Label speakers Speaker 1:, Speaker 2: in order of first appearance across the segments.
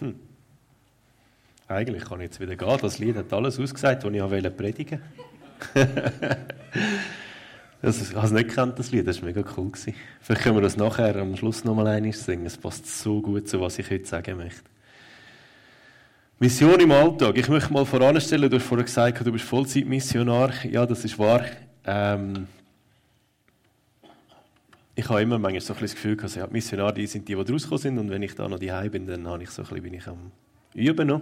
Speaker 1: Hm. Eigentlich kann ich jetzt wieder gehen. Das Lied hat alles ausgesagt, was ich wollte predigen. das, ich habe es nicht gekannt, das Lied. Das war mega cool. Gewesen. Vielleicht können wir das nachher am Schluss noch mal einmal singen. Es passt so gut zu, was ich heute sagen möchte. Mission im Alltag. Ich möchte mal voranstellen, du hast vorhin gesagt, du bist Vollzeitmissionar. Ja, das ist wahr. Ähm, ich habe immer manchmal so ein das Gefühl, dass ja, Missionare die sind die, die rausgekommen sind und wenn ich da noch die bin, dann habe ich so bisschen, bin ich am Üben noch.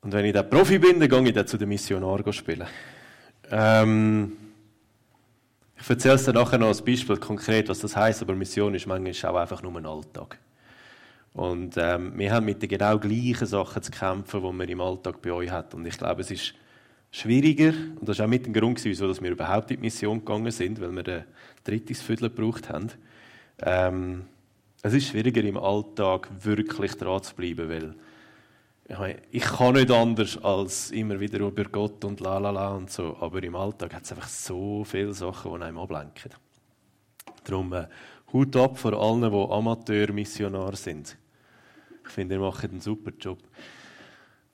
Speaker 1: Und wenn ich dann Profi bin, dann gehe ich dann zu den Missionaren spielen. Ähm, ich erzähle es dann nachher noch als Beispiel konkret, was das heißt, aber Mission ist manchmal auch einfach nur ein Alltag. Und ähm, wir haben mit den genau gleichen Sachen zu kämpfen, die man im Alltag bei euch hat. Und ich glaube, es ist schwieriger, und das war auch mit dem Grund, wieso wir überhaupt in die Mission gegangen sind, weil wir ein drittes Viertel gebraucht haben. Ähm, es ist schwieriger, im Alltag wirklich dran zu bleiben, weil ich, meine, ich kann nicht anders als immer wieder über Gott und la la la und so, aber im Alltag hat es einfach so viele Sachen, die einem ablenken. Darum äh, Hut ab vor allen, die Amateurmissionar sind. Ich finde, ihr macht einen super Job.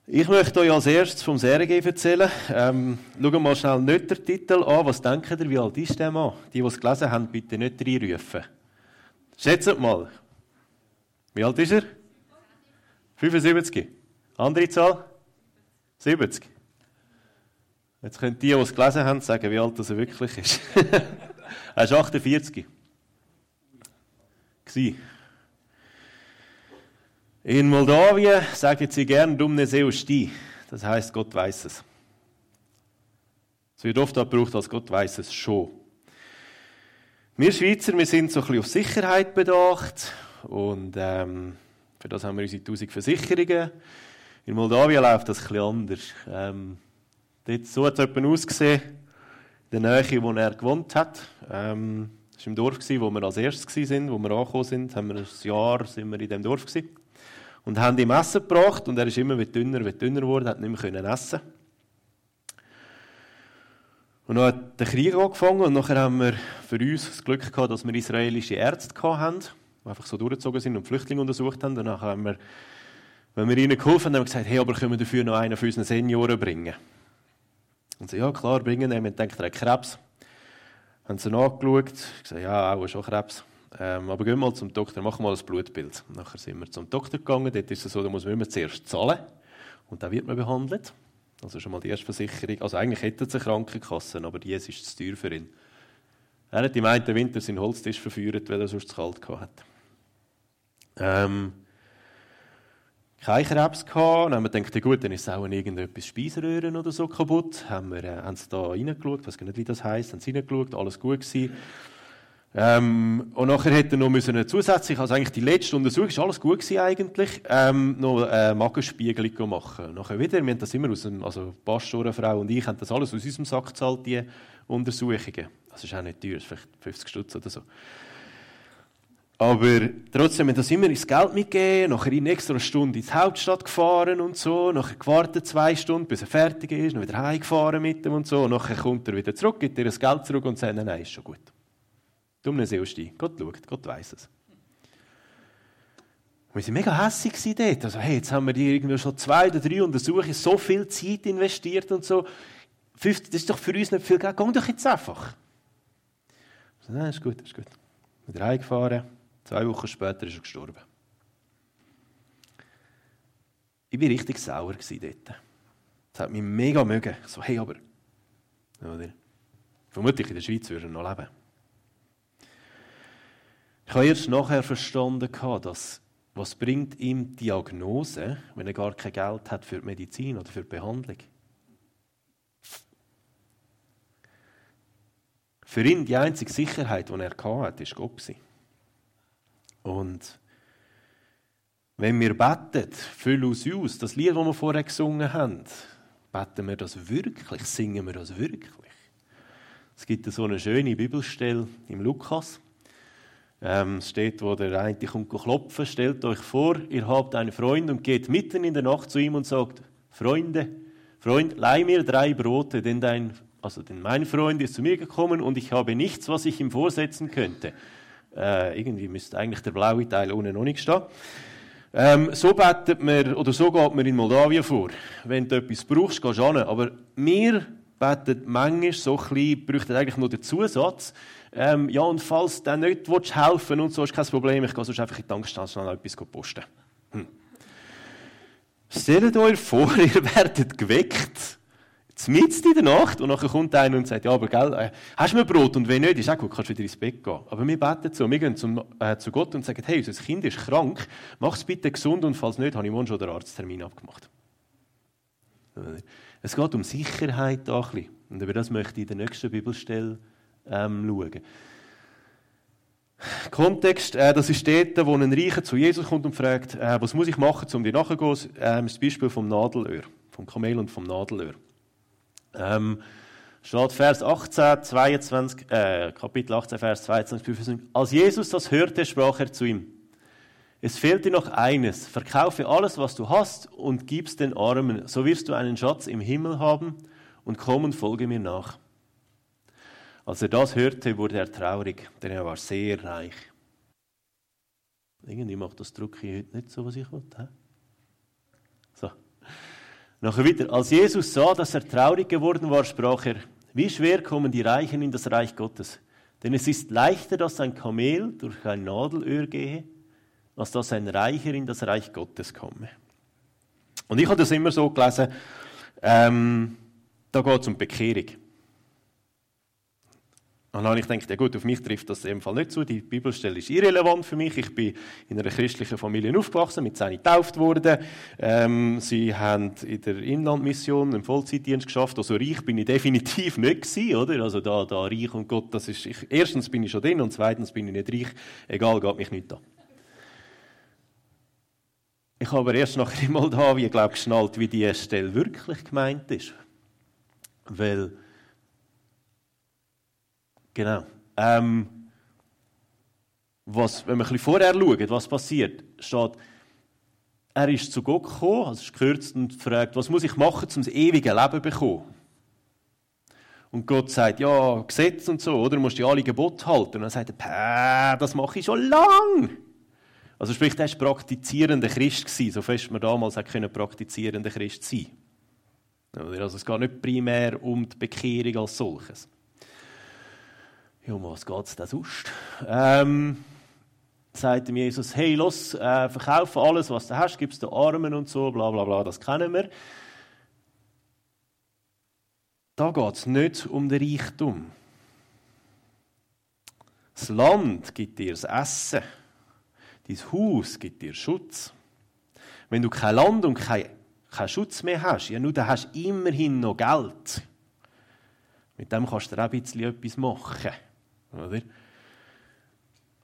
Speaker 1: Ich möchte euch als erstes vom Sergei erzählen. Ähm, schauen mal schnell nicht den Titel an. Was denkt ihr, wie alt ist der Mann? Die, die es gelesen haben, bitte nicht reinrufen. Schätzt mal. Wie alt ist er? 75. Andere Zahl? 70. Jetzt können die, die es gelesen haben, sagen, wie alt er wirklich ist. er ist 48. Gewesen. In Moldawien sagen sie gern Dumne Seusti. Das heißt, Gott weiß es. Es wird oft gebraucht als Gott weiß es schon. Wir Schweizer, wir sind so ein bisschen auf Sicherheit bedacht und ähm, für das haben wir unsere 1000 Versicherungen. In Moldawien läuft das bisschen anders. Ähm, dort, so hat es jemand ausgesehen, in der Nähe, wo er gewohnt hat. Ähm, das war im Dorf, wo wir als erstes waren, wo wir angekommen sind. Haben wir ein Jahr sind wir in diesem Dorf gewesen. Und haben ihm Essen gebracht und er ist immer dünner, dünner geworden, hat nicht mehr essen und dann hat der Krieg angefangen und nachher haben wir für uns das Glück gehabt, dass wir israelische Ärzte hatten, die einfach so durchgezogen sind und Flüchtlinge untersucht haben. Danach haben wir, wenn wir ihnen geholfen haben, haben wir gesagt, hey, aber können wir dafür noch einen von unseren Senioren bringen? Und sie, ja klar, bringen. Wir haben gedacht, er hat Krebs. Haben sie nachgeschaut. Gesagt, ja, auch schon Krebs. Ähm, aber gehen wir mal zum Doktor, machen mal ein Blutbild. Nachher sind wir zum Doktor gegangen. Dort ist es so, da muss man immer zuerst zahlen. Und dann wird man behandelt. Also schon mal die erste Versicherung. Also eigentlich hätte es eine Krankenkasse, aber die ist zu teuer für ihn. Er hat im einen Winter seinen Holztisch verführt, weil er sonst zu kalt hatte. Ähm, kein Krebs gehabt. Dann haben wir gedacht, gut, dann ist auch irgendetwas Speiseröhren oder so kaputt. Haben wir, äh, haben sie da reingeschaut, ich weiß gar nicht, wie das heisst, haben sie reingeschaut, alles gut gewesen. Ähm, und nachher hätte er noch müssen zusätzlich, also eigentlich die letzte Untersuchung, ist alles gut gewesen eigentlich, ähm, noch eine Magenspiegelung machen. Nachher wieder, wir haben das immer aus dem, also Pastorenfrau und ich haben das alles aus unserem Sack gezahlt, die Untersuchungen. Das ist auch nicht teuer, ist vielleicht 50 Stutz oder so. Aber trotzdem haben das immer ins Geld mitgegeben, nachher in extra Stunde in die Hauptstadt gefahren und so, nachher gewartet zwei Stunden, bis er fertig ist, noch wieder heimgefahren mit ihm und so, und nachher kommt er wieder zurück, gibt ihr das Geld zurück und sagt, nein, ist schon gut. Dumme Seelstein. Gott schaut, Gott weiß es. wir waren mega hässlich dort. Also, hey, jetzt haben wir irgendwie schon zwei oder drei Untersuchungen, so viel Zeit investiert und so. das ist doch für uns nicht viel Geld. Geh doch jetzt einfach. So, nein, ist gut, ist gut. Wieder heimgefahren. Zwei Wochen später ist er gestorben. Ich war richtig sauer dort. Das hat mich mega mögen. So, hey, aber. Oder? Vermutlich in der Schweiz würde er noch leben. Ich habe erst nachher verstanden, dass was bringt ihm Diagnose, wenn er gar kein Geld hat für die Medizin oder für die Behandlung? Für ihn die einzige Sicherheit, die er hatte, war Gott. Und wenn wir beten, füll aus uns, das Lied, das wir vorher gesungen haben, beten wir das wirklich, singen wir das wirklich. Es gibt so eine schöne Bibelstelle im Lukas. Ähm, steht, wo der eine kommt klopfen, stellt euch vor, ihr habt einen Freund und geht mitten in der Nacht zu ihm und sagt, Freunde, Freund, leih mir drei Brote, denn dein, also denn mein Freund ist zu mir gekommen und ich habe nichts, was ich ihm vorsetzen könnte. Äh, irgendwie müsste eigentlich der blaue Teil ohne noch nicht stehen. Ähm, so betet man, oder so geht man in Moldawien vor. Wenn du etwas brauchst, gehst du hin. Aber wir beten manchmal so ein bisschen, bräuchten eigentlich nur den Zusatz, ähm, ja, und falls du nicht helfen willst und so, ist kein Problem, ich gehe sonst einfach in die Tankstelle schnell etwas posten. Hm. Stellt euch vor, ihr werdet geweckt, mitten in der Nacht, und nachher kommt einer und sagt, ja, aber gell, äh, hast du mir Brot? Und wenn nicht, ist auch gut, kannst du wieder ins Bett gehen. Aber wir beten so, wir gehen zum, äh, zu Gott und sagen, hey, unser Kind ist krank, mach es bitte gesund, und falls nicht, habe ich morgen schon den Arzttermin abgemacht. Es geht um Sicherheit ein bisschen. Und über das möchte ich in der nächsten Bibelstelle ähm, schauen. Kontext, äh, das ist dort, wo ein Reicher zu Jesus kommt und fragt, äh, was muss ich machen, um dir nachzugehen? Ähm, das Beispiel vom Nadelöhr, vom Kamel und vom Nadelöhr. Ähm, steht Vers 18, 22, äh, Kapitel 18, Vers 22, Als Jesus das hörte, sprach er zu ihm, es fehlt dir noch eines, verkaufe alles, was du hast und gib's den Armen, so wirst du einen Schatz im Himmel haben und komm und folge mir nach. Als er das hörte, wurde er traurig, denn er war sehr reich. Irgendwie macht das Druck hier heute nicht so, was ich wollte. So. Nachher wieder. Als Jesus sah, dass er traurig geworden war, sprach er, wie schwer kommen die Reichen in das Reich Gottes? Denn es ist leichter, dass ein Kamel durch ein Nadelöhr gehe, als dass ein Reicher in das Reich Gottes komme. Und ich habe das immer so gelesen, ähm, da geht es um Bekehrung. Und dann habe ich gedacht, ja gut, auf mich trifft das im Fall nicht zu. Die Bibelstelle ist irrelevant für mich. Ich bin in einer christlichen Familie aufgewachsen, mit zehn getauft worden. Ähm, sie haben in der Inlandmission einen Vollzeitdienst geschafft. Also reich bin ich definitiv nicht gewesen, oder? Also da, da reich und Gott, das ist, ich, erstens bin ich schon drin und zweitens bin ich nicht reich. Egal, geht mich nicht an. Ich habe aber erst nachher in Moldawien, glaube ich, geschnallt, wie die Stelle wirklich gemeint ist. Weil Genau. Ähm, was, wenn wir ein bisschen vorher schauen, was passiert, steht, er ist zu Gott gekommen, also ist gekürzt und fragt, was muss ich machen, um das ewige Leben zu bekommen? Und Gott sagt, ja, Gesetz und so, oder? Du musst die alle Gebote halten. Und dann sagt er, das mache ich schon lang. Also sprich, er war praktizierender Christ gewesen, so fest man damals können praktizierender Christ sein. Also es geht nicht primär um die Bekehrung als solches. Ja, um was geht es denn sonst? Ähm, sagt ihm Jesus, hey, los, äh, verkaufe alles, was du hast, gib es den Armen und so, bla bla bla, das kennen wir. Da geht es nicht um den Reichtum. Das Land gibt dir das Essen. Dein Haus gibt dir Schutz. Wenn du kein Land und keinen kein Schutz mehr hast, ja, nur dann hast du immerhin noch Geld. Mit dem kannst du auch ein bisschen etwas machen. Oder?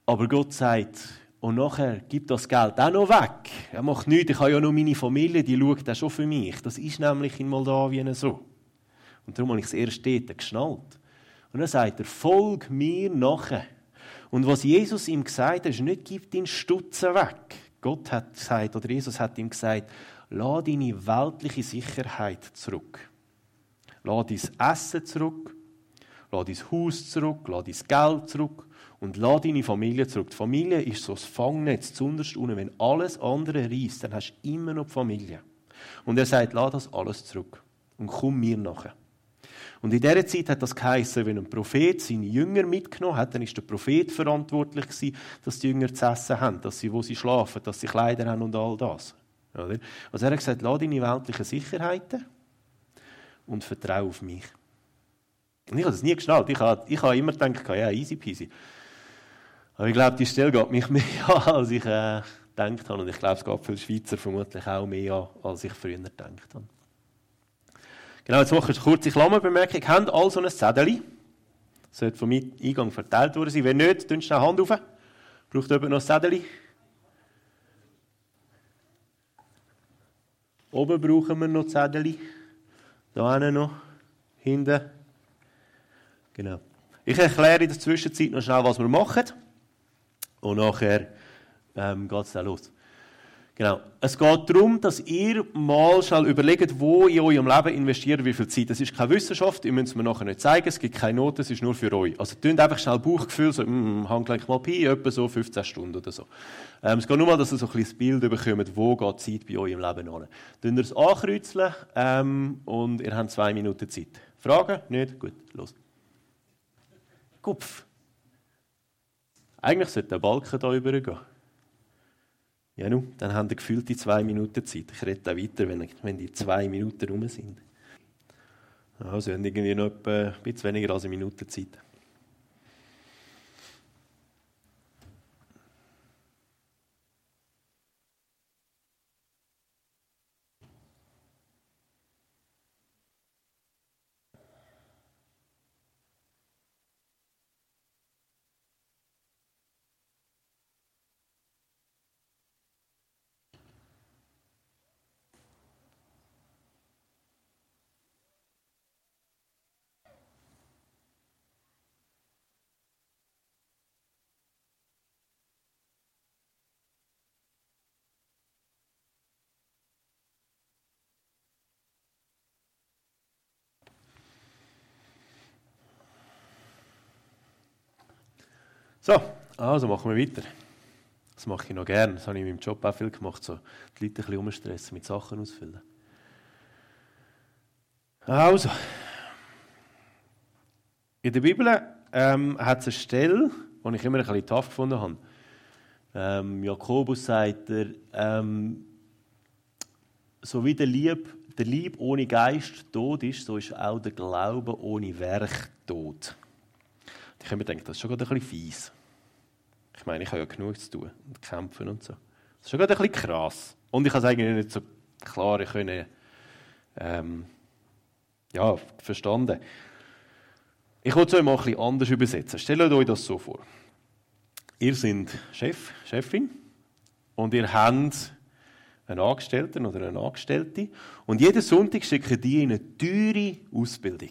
Speaker 1: Aber Gott sagt, und nachher gibt das Geld auch noch weg. Er macht nichts, ich habe ja nur meine Familie, die schaut auch schon für mich. Das ist nämlich in Moldawien so. Und darum habe ich es erst dort geschnallt. Und dann sagt er, folg mir nachher. Und was Jesus ihm gesagt hat, ist nicht, gib deinen Stutzen weg. Gott hat gesagt, oder Jesus hat ihm gesagt, lass deine weltliche Sicherheit zurück. Lass dein Essen zurück lass dein Haus zurück, lass dein Geld zurück und lass deine Familie zurück. Die Familie ist so das Fangnetz, zunderst unten. Wenn alles andere reißt, dann hast du immer noch die Familie. Und er sagt, lass das alles zurück und komm mir nachher. Und in dieser Zeit hat das geheißen, wenn ein Prophet seine Jünger mitgenommen hat, dann ist der Prophet verantwortlich gewesen, dass die Jünger zu essen haben, dass sie, wo sie schlafen, dass sie Kleider haben und all das. Also er hat gesagt, lass deine weltlichen Sicherheiten und vertraue auf mich. Und ich habe das nie geschnallt. Ich habe, ich habe immer gedacht, ja, easy peasy. Aber ich glaube, die Stelle geht mich mehr an, als ich äh, gedacht habe. Und ich glaube, es geht für Schweizer vermutlich auch mehr an, als ich früher gedacht habe. Genau, jetzt mache ich eine kurze Klammerbemerkung. Habt also ein Zettel? Das sollte vom Eingang verteilt worden sein. Wenn nicht, dann schnell Hand auf. Braucht jemand noch ein Zettel? Oben brauchen wir noch Zettel. Da hinten noch. Hinten. Genau. Ich erkläre in der Zwischenzeit noch schnell, was wir machen. Und nachher ähm, geht es dann los. Genau. Es geht darum, dass ihr mal schnell überlegt, wo in eurem Leben investiert, wie viel Zeit. Das ist keine Wissenschaft, ihr müsst es mir nachher nicht zeigen, es gibt keine Noten, es ist nur für euch. Also tönt einfach schnell Bauchgefühl, so, mm, Handgelenk mal Pi, etwa so 15 Stunden oder so. Ähm, es geht nur mal, dass ihr so ein bisschen das Bild bekommt, wo geht die Zeit bei euch im Leben an. Tönt ihr es ankreuzeln ähm, und ihr habt zwei Minuten Zeit. Fragen? Nicht? Gut, los. Kopf. Eigentlich sollte der Balken hier übergehen. Ja, nun, dann haben die gefühlte zwei Minuten Zeit. Ich rede auch weiter, wenn, wenn die zwei Minuten rum sind. Also, haben irgendwie noch etwa ein bisschen weniger als eine Minute Zeit. So, also machen wir weiter. Das mache ich noch gerne. Das habe ich in meinem Job auch viel gemacht, so die Leute ein bisschen umstressen, mit Sachen ausfüllen. Also, in der Bibel ähm, hat es eine Stelle, die ich immer ein bisschen tough gefunden habe. Ähm, Jakobus sagt er, ähm, so wie der Lieb, der Lieb ohne Geist tot ist, so ist auch der Glaube ohne Werk tot. Ich habe mir gedacht, das ist schon gerade ein bisschen fies. Ich meine, ich habe ja genug zu tun und kämpfen und so. Das ist schon gerade ein bisschen krass. Und ich habe es eigentlich nicht so klar können, ähm, ja, verstanden. Ich wollte es euch mal ein bisschen anders übersetzen. Stellt euch das so vor. Ihr seid Chef, Chefin und ihr habt einen Angestellten oder eine Angestellte und jeden Sonntag schicken die in eine teure Ausbildung.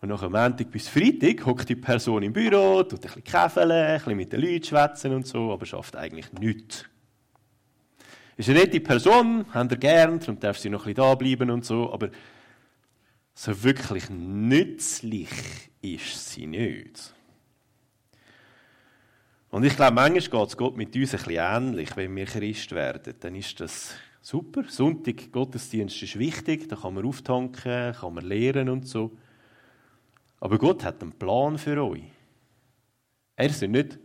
Speaker 1: Und nach Montag bis Freitag hockt die Person im Büro, tut ein bisschen käfeln, ein bisschen mit den Leuten schwätzen und so, aber schafft eigentlich nichts. Ist eine nette Person, habt ihr gern, darum darf sie noch ein bisschen da bleiben und so, aber so wirklich nützlich ist sie nicht. Und ich glaube, manchmal geht es Gott mit uns ein bisschen ähnlich, wenn wir Christ werden. Dann ist das super. Sonntag, Gottesdienst ist wichtig, da kann man auftanken, kann man lehren und so. Aber Gott hat einen Plan für euch. Er ist nicht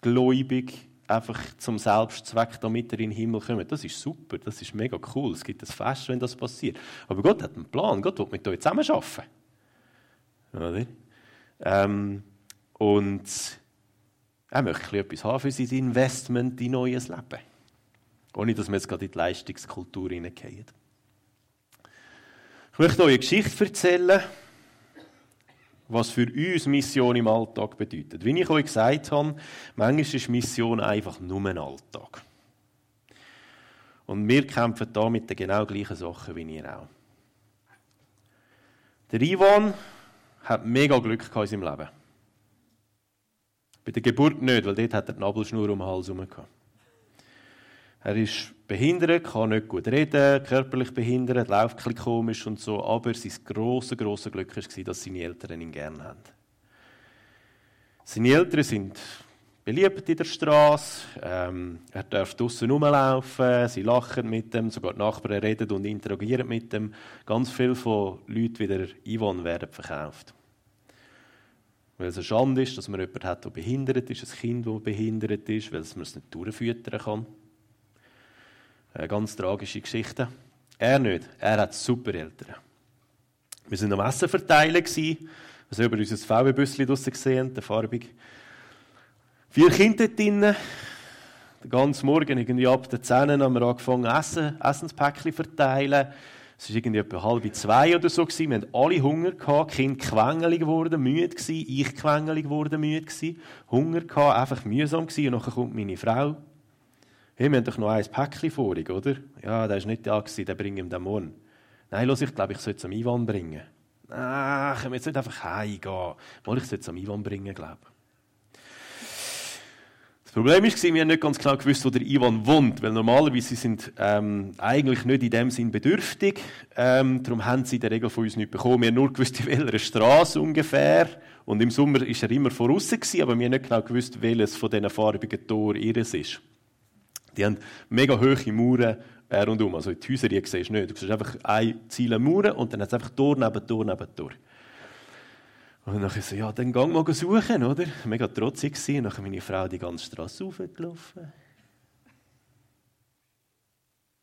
Speaker 1: gläubig, einfach zum Selbstzweck, damit er in den Himmel kommt. Das ist super, das ist mega cool. Es gibt ein Fest, wenn das passiert. Aber Gott hat einen Plan. Gott will mit euch zusammen arbeiten. Ähm, und er möchte etwas haben für sein Investment in neues Leben. Ohne, dass wir jetzt gerade in die Leistungskultur hineingehen. Ich möchte euch eine Geschichte erzählen was für uns Mission im Alltag bedeutet. Wie ich euch gesagt habe, manchmal ist Mission einfach nur ein Alltag. Und wir kämpfen da mit den genau gleichen Sachen wie ihr auch. Der Ivan hat mega Glück in seinem Leben. Bei der Geburt nicht, weil dort hat er die Nabelschnur um den Hals herum. Er ist behindert, kann nicht gut reden, körperlich behindert, läuft ein komisch und so, aber sein grosses, grosses Glück war, dass seine Eltern ihn gerne haben. Seine Eltern sind beliebt in der Straße, ähm, er darf draußen rumlaufen, sie lachen mit ihm, sogar die Nachbarn reden und interagieren mit ihm. Ganz viele von Leuten wie der Ivan werden verkauft. Weil es eine Schande ist, dass man jemanden hat, der behindert ist, ein Kind, das behindert ist, weil man es nicht durchfüttern kann. Eine ganz tragische Geschichte. Er nicht. Er hat super Eltern. Wir waren am Essen verteilen. Wir haben über unser VW-Büsschen draussen gesehen, der farbig. Vier Kinder dort drinnen. Den ganzen Morgen, irgendwie ab der 10 haben wir angefangen, Essen, Essenspäckchen verteilen. Es war irgendwie etwa halb zwei oder so. Wir hatten alle Hunger, gehabt, Kinder quengelig geworden, müde gewesen, ich quengelig geworden, müde gewesen, Hunger gehabt, einfach mühsam gewesen. Und dann kommt meine Frau hey, wir haben doch noch ein Päckchen vorig, oder? Ja, der war nicht da, gewesen, den bringe ihm morgen. Nein, los, ich glaube, ich sollte es am Ivan bringen. Ah, können wir jetzt nicht einfach heimgehen. Mal, ich sollte es am Ivan bringen, glaube. Das Problem war, wir haben nicht ganz genau gewusst, wo der Ivan wohnt, weil normalerweise sind sie ähm, eigentlich nicht in dem Sinn bedürftig. Ähm, darum haben sie in der Regel von uns nicht bekommen. Wir haben nur gewusst, in welcher Straße ungefähr. Und im Sommer war er immer voraus, aber wir haben nicht genau gewusst, welches von diesen farbigen Toren ihres ist. Die haben mega hohe Mauern äh, rundum. Also die Häuser, die siehst du nicht. Du siehst einfach eine Ziele Mauern und dann hat es einfach Tor neben Tor neben Tor. Und dann so, ja, dann gang mal suchen, oder? Mega trotzig gewesen. Dann meine Frau die ganze Straße raufgelaufen.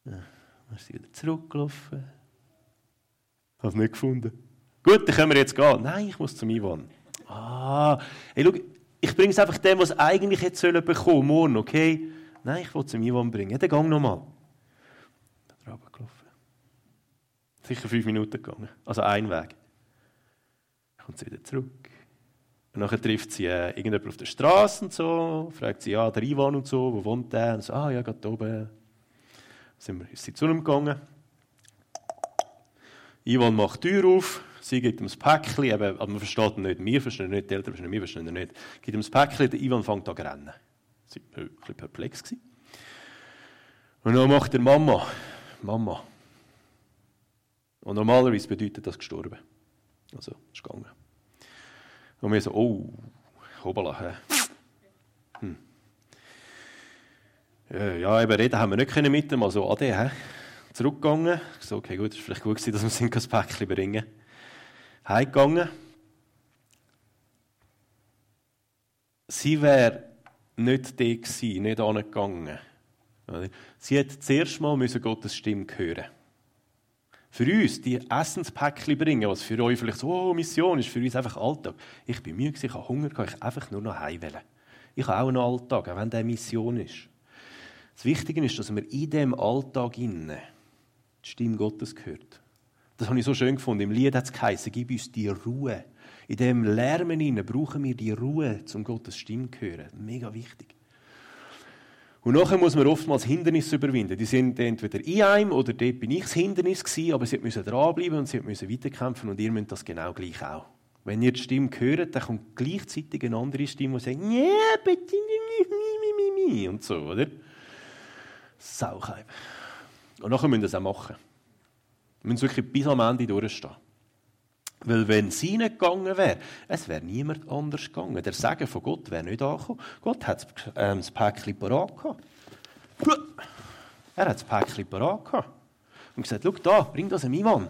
Speaker 1: Ja, dann ist sie wieder zurückgelaufen. Habe es nicht gefunden. Gut, dann können wir jetzt gehen. Nein, ich muss zum Ivan. Ah, hey, schau, ich bringe es einfach dem, was eigentlich jetzt sollen bekommen, morgen, okay? Nein, ich will zum Ivan bringen. Dann gang nochmal. Da gelaufen. Sicher fünf Minuten gegangen. Also ein Weg kommt sie wieder zurück. Und dann trifft sie äh, irgendjemand auf der Straße und so, fragt sie, ja, der Ivan und so, wo wohnt der? Und so, ah, ja, gerade oben. Sind wir, ist sie zu ihm gegangen. Ivan macht die Tür auf, sie gibt ihm das Päckchen, aber man versteht ihn nicht, wir verstehen ihn nicht, die Eltern verstehen ihn, wir verstehen nicht. Gibt ihm das Päckchen, der Ivan fängt an zu rennen. War ein bisschen perplex. Und dann macht er Mama, Mama. Und normalerweise bedeutet das gestorben. Also, ist gegangen. Und wir so, oh, hoppala, hä? Hm. Ja, eben reden haben wir nicht können mit dem, also Ade, hä? Zurückgegangen. Ich so, okay, gut, war vielleicht gut dass wir das Päckchen bringen. Heimgegangen. Sie wäre nicht da gewesen, nicht angegangen. Sie hätte zuerst mal Gottes Stimme hören für uns die Essenspäckchen bringen, was für euch vielleicht so oh, Mission ist, für uns einfach Alltag. Ich bin müde, ich habe Hunger, ich einfach nur noch heim wollen. Ich habe auch einen Alltag, auch wenn der Mission ist. Das Wichtige ist, dass wir in diesem Alltag innen die Stimme Gottes gehört. Das habe ich so schön gefunden. Im Lied hat es geheißen, gib uns die Ruhe. In dem Lärmen brauchen wir die Ruhe, um Gottes Stimme zu hören. Mega wichtig. Und nachher muss man oftmals Hindernisse überwinden. Die sind entweder in einem oder dort bin ich das Hindernis gewesen, aber sie müssen dranbleiben und sie müssen weiterkämpfen und ihr müsst das genau gleich auch. Wenn ihr die Stimme hört, dann kommt gleichzeitig eine andere Stimme, die sagt, ja, bitte, und so, oder? Sauchheim. Und nachher müssen wir das auch machen. Wir müssen wirklich bis am Ende durchstehen. Weil wenn nicht gegangen wäre, es wäre niemand anders gegangen. Der Segen von Gott wäre nicht angekommen. Gott hat ähm, das Päckchen parat gehabt. Er hat das Päckchen parat gehabt. Und gesagt, schau da, bring das einem Ivan.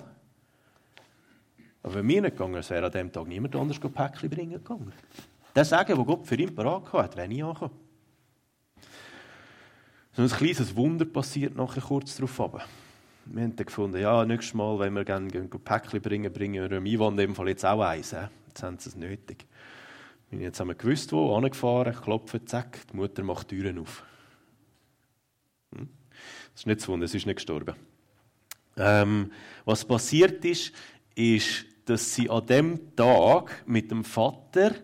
Speaker 1: Aber wenn wir nicht gegangen wären, wäre an diesem Tag niemand anders ein Päckchen bringen gegangen. Der Segen, den Gott für ihn parat hat, wäre nie angekommen. So ein kleines Wunder passiert nachher kurz darauf. Wir haben dann gefunden, ja, nächstes Mal, wenn wir gerne ein Päckchen bringen, bringen wir dem Ivan in dem Fall jetzt auch eins. Jetzt haben sie es nötig. Und jetzt haben wir gewusst, wo, angefahren, klopfen, zack, die Mutter macht die Türen auf. Hm? Das ist nicht zu wundern, sie ist nicht gestorben. Ähm, was passiert ist, ist, dass sie an dem Tag mit dem Vater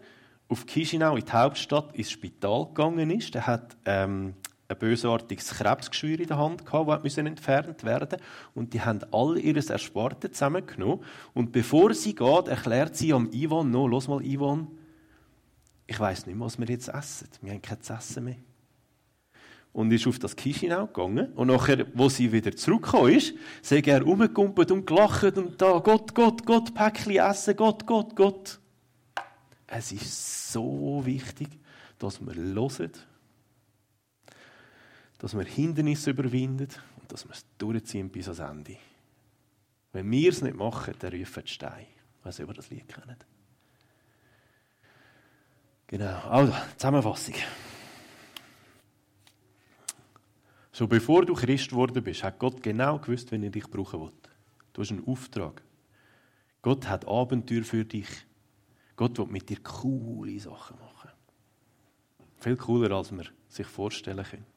Speaker 1: auf Chisinau in die Hauptstadt ins Spital gegangen ist. Er hat ähm, ein bösartiges Krebsgeschwür in der Hand gehabt, das entfernt werden Und die haben all ihres Ersparten zusammengenommen. Und bevor sie geht, erklärt sie am Ivan noch, los mal Ivan, ich weiß nicht mehr, was wir jetzt essen. Wir haben kein Essen mehr. Und ist auf das Kischinau gegangen. Und nachher, wo sie wieder zurückgekommen ist, sei er rumgekumpelt und gelacht und da, Gott, Gott, Gott, Päckchen essen, Gott, Gott, Gott. Es ist so wichtig, dass wir hören dass wir Hindernisse überwinden und dass wir es durchziehen bis ans Ende. Wenn wir es nicht machen, dann rufen die Steine. Ob ihr das Lied kennt. Genau, also, Zusammenfassung. Schon bevor du Christ geworden bist, hat Gott genau gewusst, wenn er dich brauchen will. Du hast einen Auftrag. Gott hat Abenteuer für dich. Gott will mit dir coole Sachen machen. Viel cooler, als man sich vorstellen könnte.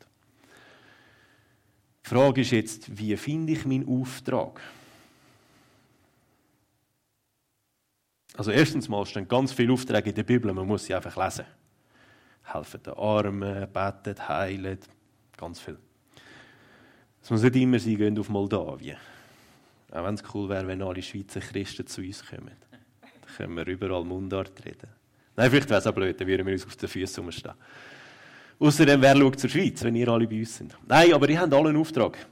Speaker 1: Die Frage ist jetzt, wie finde ich meinen Auftrag? Also erstens mal stehen ganz viele Aufträge in der Bibel, man muss sie einfach lesen. Helfen den Armen, beten, heilen, ganz viel. Es muss nicht immer sein, gehen auf Moldawien. Auch wenn es cool wäre, wenn alle Schweizer Christen zu uns kommen. Dann können wir überall Mundart reden. Nein, vielleicht wäre es auch blöd, dann würden wir uns auf den Füßen umstehen. Außerdem, wer schaut zur Schweiz, wenn ihr alle bei uns sind? Nein, aber ihr habt alle einen Auftrag.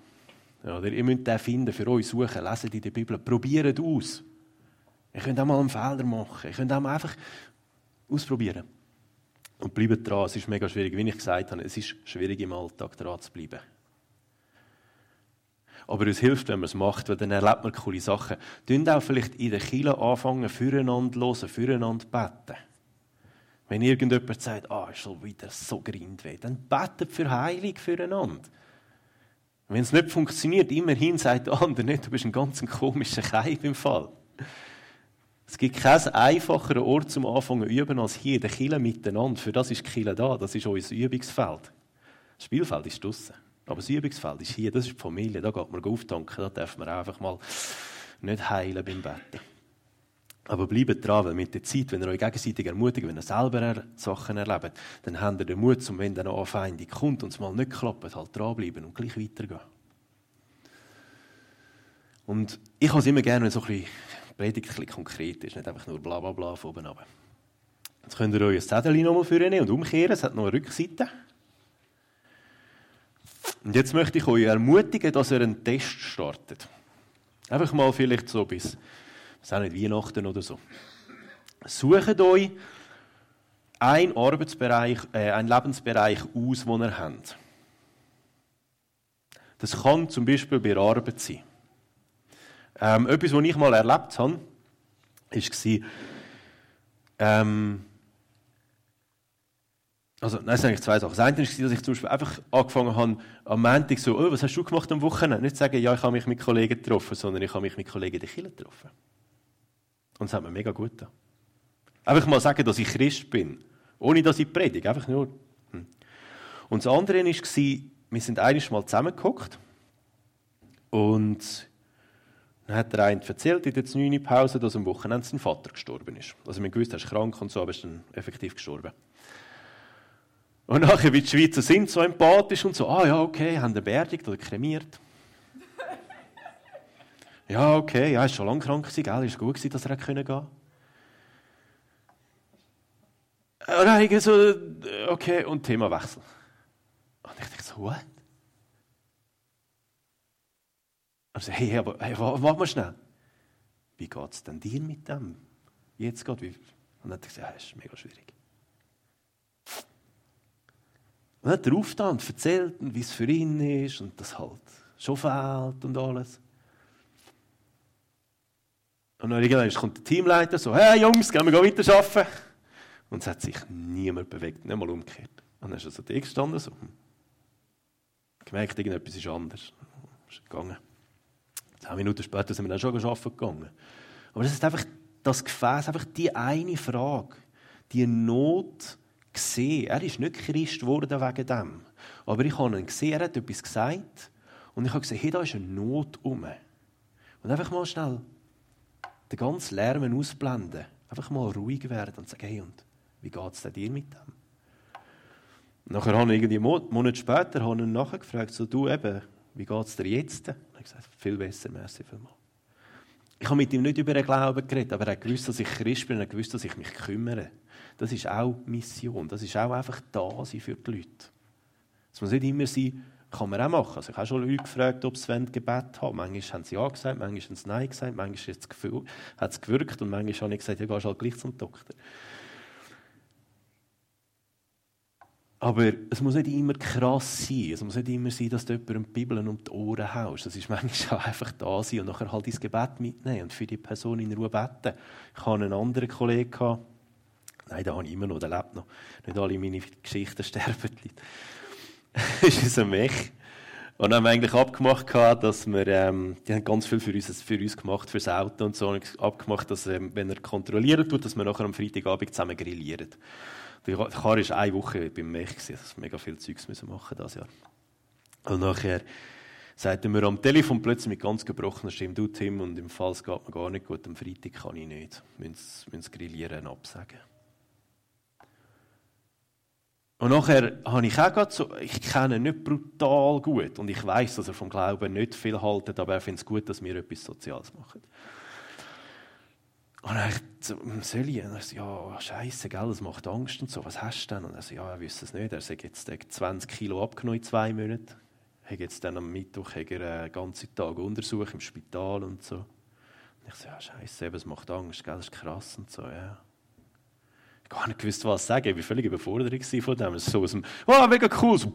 Speaker 1: Ja, ihr müsst den finden, für euch suchen, lesen in der Bibel, probiert aus. Ihr könnt auch mal einen Fehler machen. Ihr könnt auch mal einfach ausprobieren. Und bleibt dran. Es ist mega schwierig. Wie ich gesagt habe, es ist schwierig im Alltag dran zu bleiben. Aber es hilft, wenn man es macht, weil dann erlebt man coole Sachen. Tun auch vielleicht in der Kirche anfangen, füreinander hören, füreinander beten. Wenn irgendjemand sagt, ah, ist schon wieder so grind weh, dann betet für Heilung füreinander. Wenn es nicht funktioniert, immerhin sagt der andere nicht, du bist ein ganz komischer Keib im Fall. Es gibt keinen einfacheren Ort zum Anfangen zu üben als hier, der Kille miteinander. Für das ist die Kille da, das ist unser Übungsfeld. Das Spielfeld ist draußen. Aber das Übungsfeld ist hier, das ist die Familie, da geht man auftanken, da darf man einfach mal nicht heilen beim Betten. Aber bleibt dran, weil mit der Zeit, wenn ihr euch gegenseitig ermutigt, wenn ihr selber Sachen erlebt, dann habt ihr den Mut, um wenn dann eine Anfeindung kommt und es mal nicht klappt, halt dranbleiben und gleich weitergehen. Und ich habe es immer gerne, wenn so ein bisschen Predigt ein bisschen konkret ist, nicht einfach nur bla bla bla von oben runter. Jetzt könnt ihr euch ein Zettel nochmal vornehmen und umkehren, es hat noch eine Rückseite. Und jetzt möchte ich euch ermutigen, dass ihr einen Test startet. Einfach mal vielleicht so bis, ist auch nicht Weihnachten oder so. Sucht euch einen Arbeitsbereich, äh, einen Lebensbereich aus, den ihr habt. Das kann zum Beispiel bei der Arbeit sein. Ähm, etwas, was ich mal erlebt habe, war, ähm, also, nein, es sind eigentlich zwei Sachen. Das eine war, dass ich zum Beispiel einfach angefangen habe, am Montag so, oh, was hast du gemacht am Wochenende? Nicht sagen, ja, ich habe mich mit Kollegen getroffen, sondern ich habe mich mit Kollegen in der Kirche getroffen. Und das hat mir mega gut getan. Einfach mal sagen, dass ich Christ bin. Ohne, dass ich predige. Einfach nur. Hm. Und das andere war, wir sind einiges Mal zusammengeguckt. Und dann hat der eine erzählt in der 9. Pause, dass am Wochenende sein Vater gestorben ist. Also wir gewusst, er ist krank und so, aber ist dann effektiv gestorben. Und nachher, wie die Schweizer sind, so empathisch und so, ah ja, okay, haben ihn beerdigt oder kremiert. Ja, okay, ja, ist schon lange krank gewesen, gell? ist gut gewesen, dass er gehen konnte. Und dann ich so, okay, und Themawechsel. Und ich dachte so, what? Also, hey, aber hey, warte mal schnell. Wie geht es denn dir mit dem? Jetzt geht wie? Und dann hat gesagt, ja, ist mega schwierig. Und dann hat er aufgetan und erzählt, wie es für ihn ist und das halt schon fehlt und alles. Und dann irgendwann kommt der Teamleiter so, hey Jungs, gehen wir weiter arbeiten? Und es hat sich niemand bewegt, nicht mal umgekehrt. Und dann ist er so da gestanden, so. Hm. Gemerkt, irgendetwas ist anders. Ist gegangen. Zehn Minuten später sind wir dann schon arbeiten gegangen. Aber das ist einfach das Gefäß, einfach die eine Frage, die Not gesehen. Er ist nicht Christ geworden wegen dem. Aber ich habe ihn gesehen, er hat etwas gesagt. Und ich habe gesehen, hey, da ist eine Not um. Und einfach mal schnell den ganzen Lärm ausblenden. Einfach mal ruhig werden und sagen, hey, und wie geht es dir mit dem? Nachher habe ich irgendwie einen Monat später habe ich ihn nachgefragt, so, du eben, wie geht es dir jetzt? Und er hat gesagt, viel besser, merci vielmals. Ich habe mit ihm nicht über den Glauben geredet, aber er hat gewusst, dass ich Christ bin er hat gewusst, dass ich mich kümmere. Das ist auch Mission. Das ist auch einfach da sein für die Leute. Es muss nicht immer sein, kann man auch machen. Also ich habe schon Leute gefragt, ob sie Gebet haben Manchmal haben sie Ja gesagt, manchmal haben sie Nein gesagt, manchmal hat es gewirkt und manchmal habe ich gesagt, ja, gehst halt gleich zum Doktor. Aber es muss nicht immer krass sein. Es muss nicht immer sein, dass du jemandem die Bibel um die Ohren haust. Das ist manchmal auch einfach da sein und nachher halt ins Gebet mitnehmen und für die Person in Ruhe beten. Ich hatte einen anderen Kollegen, nein, da habe ich immer noch, der lebt noch. Nicht alle meine Geschichten sterben. das ist ein Mech. Und dann haben wir eigentlich abgemacht, dass wir, ähm, die haben ganz viel für uns, für uns gemacht, fürs Auto und so, und abgemacht, dass, ähm, wenn er kontrollieren tut, dass wir nachher am Freitagabend zusammen grillieren. Der Karl war eine Woche beim Mech, das mega viel Zeugs müssen machen das Jahr. Und nachher sagte mir am Telefon plötzlich mit ganz gebrochener Stimme, du Tim, und im Fall es geht mir gar nicht gut, am Freitag kann ich nicht, müssen das Grillieren absagen. Und nachher habe ich auch so, ich kenne ihn nicht brutal gut und ich weiß, dass er vom Glauben nicht viel haltet, aber er findet es gut, dass wir etwas Soziales machen. Und dann so, soll ich? Und er so, ja, scheiße, gell, das macht Angst und so. Was hast du denn? Und er so, ja, er wüsste es nicht. Er sagt jetzt 20 Kilo abgenommen in zwei Monaten. Er jetzt dann am Mittwoch einen ganzen Tag Untersuch im Spital und so. Und ich so, ja, scheiße, es macht Angst, gell, das ist krass und so, ja. Gar nicht gewusst, was sagen. Ich war völlig überfordert von dem. So aus dem, oh, mega cool. So,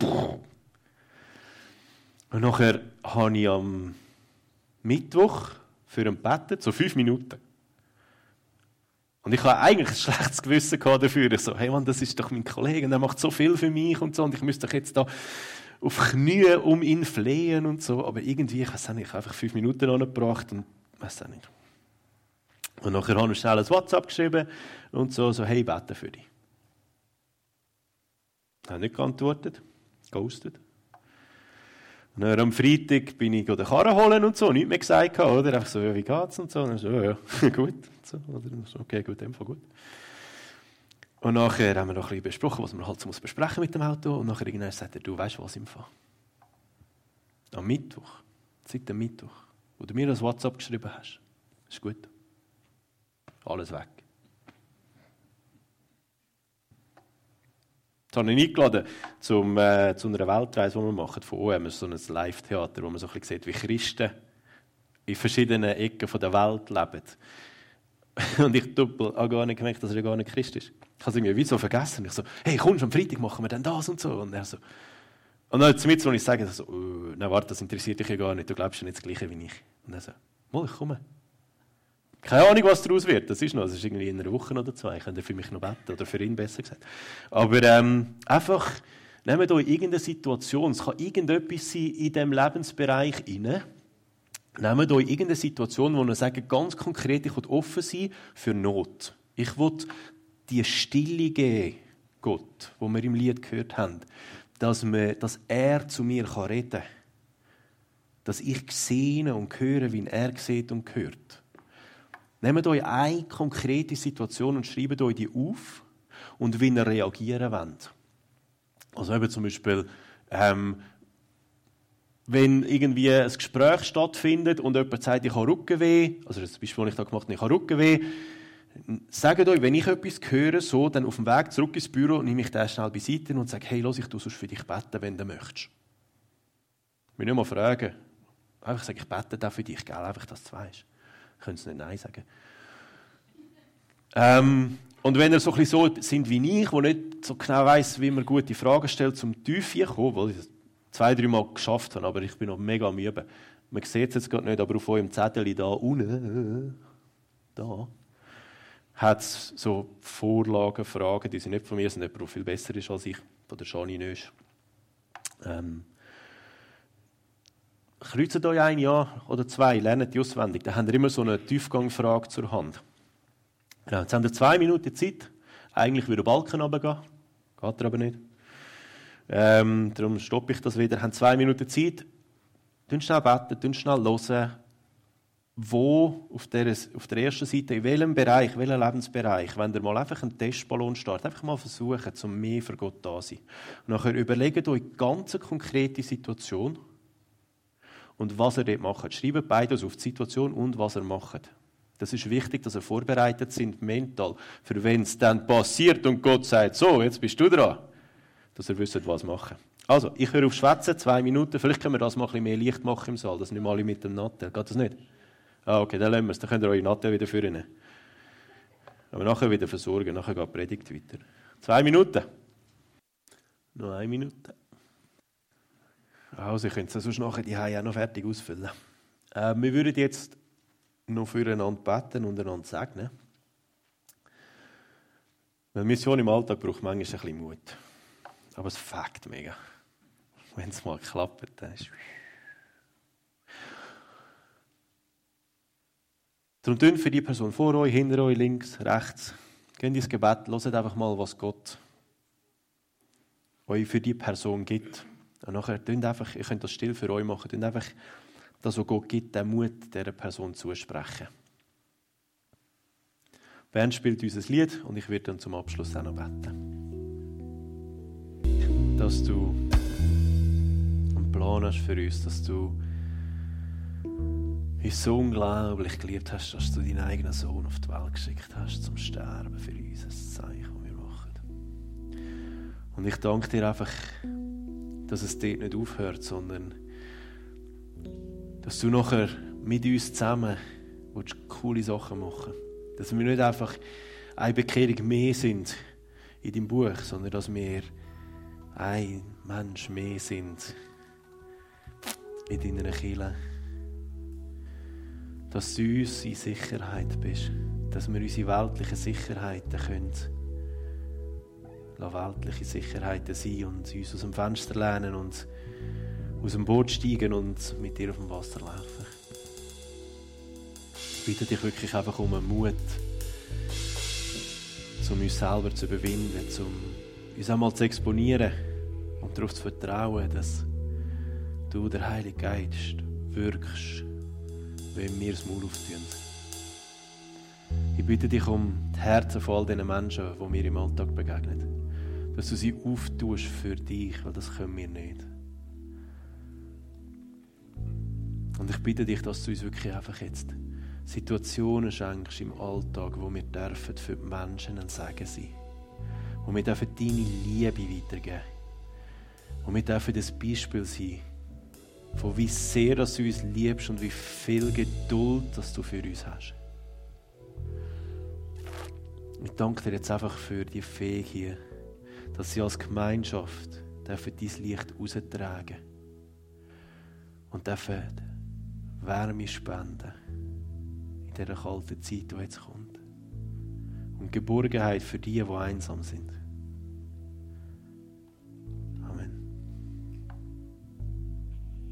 Speaker 1: und nachher habe ich am Mittwoch für ihn gebeten, so fünf Minuten. Und ich habe eigentlich ein schlechtes Gewissen dafür. Ich so, hey Mann, das ist doch mein Kollege und er macht so viel für mich und so und ich müsste doch jetzt da auf Knie um ihn flehen und so. Aber irgendwie, ich ich habe einfach fünf Minuten angebracht und weiß auch nicht. Und nachher habe ich schnell ein WhatsApp geschrieben und so, so hey, bete für dich. Er hat nicht geantwortet, ghostet. Und dann am Freitag bin ich den Karren holen und so, nichts mehr gesagt, oder? Einfach so, ja, wie geht's und so. Und dann so, ja, gut. So, oder so, okay, gut, dem Fall gut. Und nachher haben wir noch ein bisschen besprochen, was man halt so muss besprechen mit dem Auto. Und nachher irgendwann sagt er, du weißt was im Fall. Am Mittwoch, seit dem Mittwoch, wo du mir das WhatsApp geschrieben hast, ist gut. Alles weg. Jetzt habe ich eingeladen zum, äh, zu einer Weltreise, die wir machen, von OM, so ein Live-Theater, wo man so ein bisschen sieht, wie Christen in verschiedenen Ecken der Welt leben. Und ich doppel habe gar nicht gemerkt, dass er gar nicht Christ ist. Ich habe es irgendwie so vergessen. Ich so, hey, kommst am Freitag, machen wir dann das und so. Und er so, und dann zum wo ich sage, so, oh, nein, warte, das interessiert dich ja gar nicht, du glaubst ja nicht das Gleiche wie ich. Und er so, mal, ich komme. Keine Ahnung, was daraus wird. Das ist noch, das ist irgendwie in einer Woche oder zwei. Ich könnte für mich noch beten, oder für ihn besser gesagt. Aber ähm, einfach, nehmt euch irgendeine Situation, es kann irgendetwas sein in diesem Lebensbereich inne. Nehmt euch irgendeine Situation, wo ihr sagt, ganz konkret, ich will offen sein für Not. Ich will die Stille geben, Gott, wo wir im Lied gehört haben, dass, wir, dass er zu mir reden kann. Dass ich sehe und höre, wie er sieht und hört. Nehmt euch eine konkrete Situation und schreibt euch die auf und wie ihr reagieren wollt. Also eben zum Beispiel, ähm, wenn irgendwie ein Gespräch stattfindet und jemand sagt, ich habe Rückenweh, also das Beispiel, das ich da gemacht habe, ich habe Rückenweh, sagt euch, wenn ich etwas höre, so, dann auf dem Weg zurück ins Büro nehme ich den schnell beiseite und sage, hey, los, ich tue sonst für dich beten, wenn du möchtest. Ich will nicht mal fragen. Einfach sage, ich bete da für dich, gell? einfach, dass du weißt. Können Sie nicht Nein sagen. Ähm, und wenn ihr so ein so sind wie ich, wo nicht so genau weiß, wie man gute Fragen stellt, zum Tiefe kommen, weil ich das zwei, drei Mal geschafft habe, aber ich bin noch mega am Üben. Man sieht es jetzt gerade nicht, aber auf eurem Zettel da unten, da, hat es so Vorlagen, Fragen, die sind nicht von mir, sind jemand, der viel besser ist als ich, von der Shani Nösch. Ähm, kreuzt euch ein Jahr oder zwei, lernt die auswendig. Dann habt ihr immer so eine Tiefgangfrage zur Hand. Genau, jetzt haben wir zwei Minuten Zeit. Eigentlich würde der Balken runtergehen. Geht er aber nicht. Ähm, darum stoppe ich das wieder. Haben zwei Minuten Zeit. Tun schnell beten, tun schnell hören, wo auf der, auf der ersten Seite, in welchem Bereich, welchem Lebensbereich, wenn ihr mal einfach einen Testballon startet, einfach mal versuchen, zum mehr für Gott da zu sein. Und nachher überlegt euch ganz eine konkrete Situation und was ihr dort macht. Schreibt beides auf die Situation und was ihr macht. Das ist wichtig, dass ihr vorbereitet sind, mental, für wenn es dann passiert und Gott sagt, so, jetzt bist du dran, dass ihr wisst, was machen. Also, ich höre auf Schwätzen, zwei Minuten, vielleicht können wir das mal ein bisschen mehr Licht machen im Saal, dass nicht mal alle mit dem Nattel, geht das nicht? Ah, okay, dann lassen wir es, dann könnt ihr eure Nattel wieder führen. Aber nachher wieder versorgen, nachher geht die Predigt weiter. Zwei Minuten. Noch eine Minute. Also, ich könnte es sonst nachher die auch noch fertig ausfüllen. Äh, wir würden jetzt noch füreinander beten und einander segnen. Weil Mission im Alltag braucht manchmal ein bisschen Mut. Aber es fängt mega. Wenn es mal klappt, dann ist Darum tun für die Person vor euch, hinter euch, links, rechts. Geht ins Gebet, hört einfach mal, was Gott euch für die Person gibt. Und nachher tun einfach, ihr könnt das still für euch machen, tun einfach das, was Gott gibt, den Mut dieser Person zusprechen. Bernd spielt unser Lied und ich werde dann zum Abschluss auch noch beten. Dass du einen Plan hast für uns, dass du uns so unglaublich geliebt hast, dass du deinen eigenen Sohn auf die Welt geschickt hast, zum Sterben für uns. Ein Zeichen, das wir machen. Und ich danke dir einfach, dass es dort nicht aufhört, sondern dass du nachher mit uns zusammen coole Sachen machen Dass wir nicht einfach eine Bekehrung mehr sind in deinem Buch, sondern dass wir ein Mensch mehr sind in deiner Kirche. Dass du uns in Sicherheit bist, dass wir unsere weltlichen Sicherheiten können weltliche Sicherheiten sein und uns aus dem Fenster lehnen und aus dem Boot steigen und mit dir auf dem Wasser laufen. Ich bitte dich wirklich einfach um einen Mut, um uns selber zu überwinden, um uns einmal zu exponieren und darauf zu vertrauen, dass du, der Heilige Geist, wirkst, wenn wir das Maul auftun. Ich bitte dich um die Herzen von all diesen Menschen, die mir im Alltag begegnen. Dass du sie auftust für dich, weil das können wir nicht. Und ich bitte dich, dass du uns wirklich einfach jetzt Situationen schenkst im Alltag, wo wir dürfen für die Menschen ein Segen sein. Wo wir dürfen deine Liebe weitergeben. Wo wir dürfen das Beispiel sein, von wie sehr dass du uns liebst und wie viel Geduld dass du für uns hast. Ich danke dir jetzt einfach für die Fähigkeit, hier, dass sie als Gemeinschaft dürfen dein Licht austragen und dürfen Wärme spenden in dieser kalten Zeit, die jetzt kommt. Und Geborgenheit für die, die einsam sind.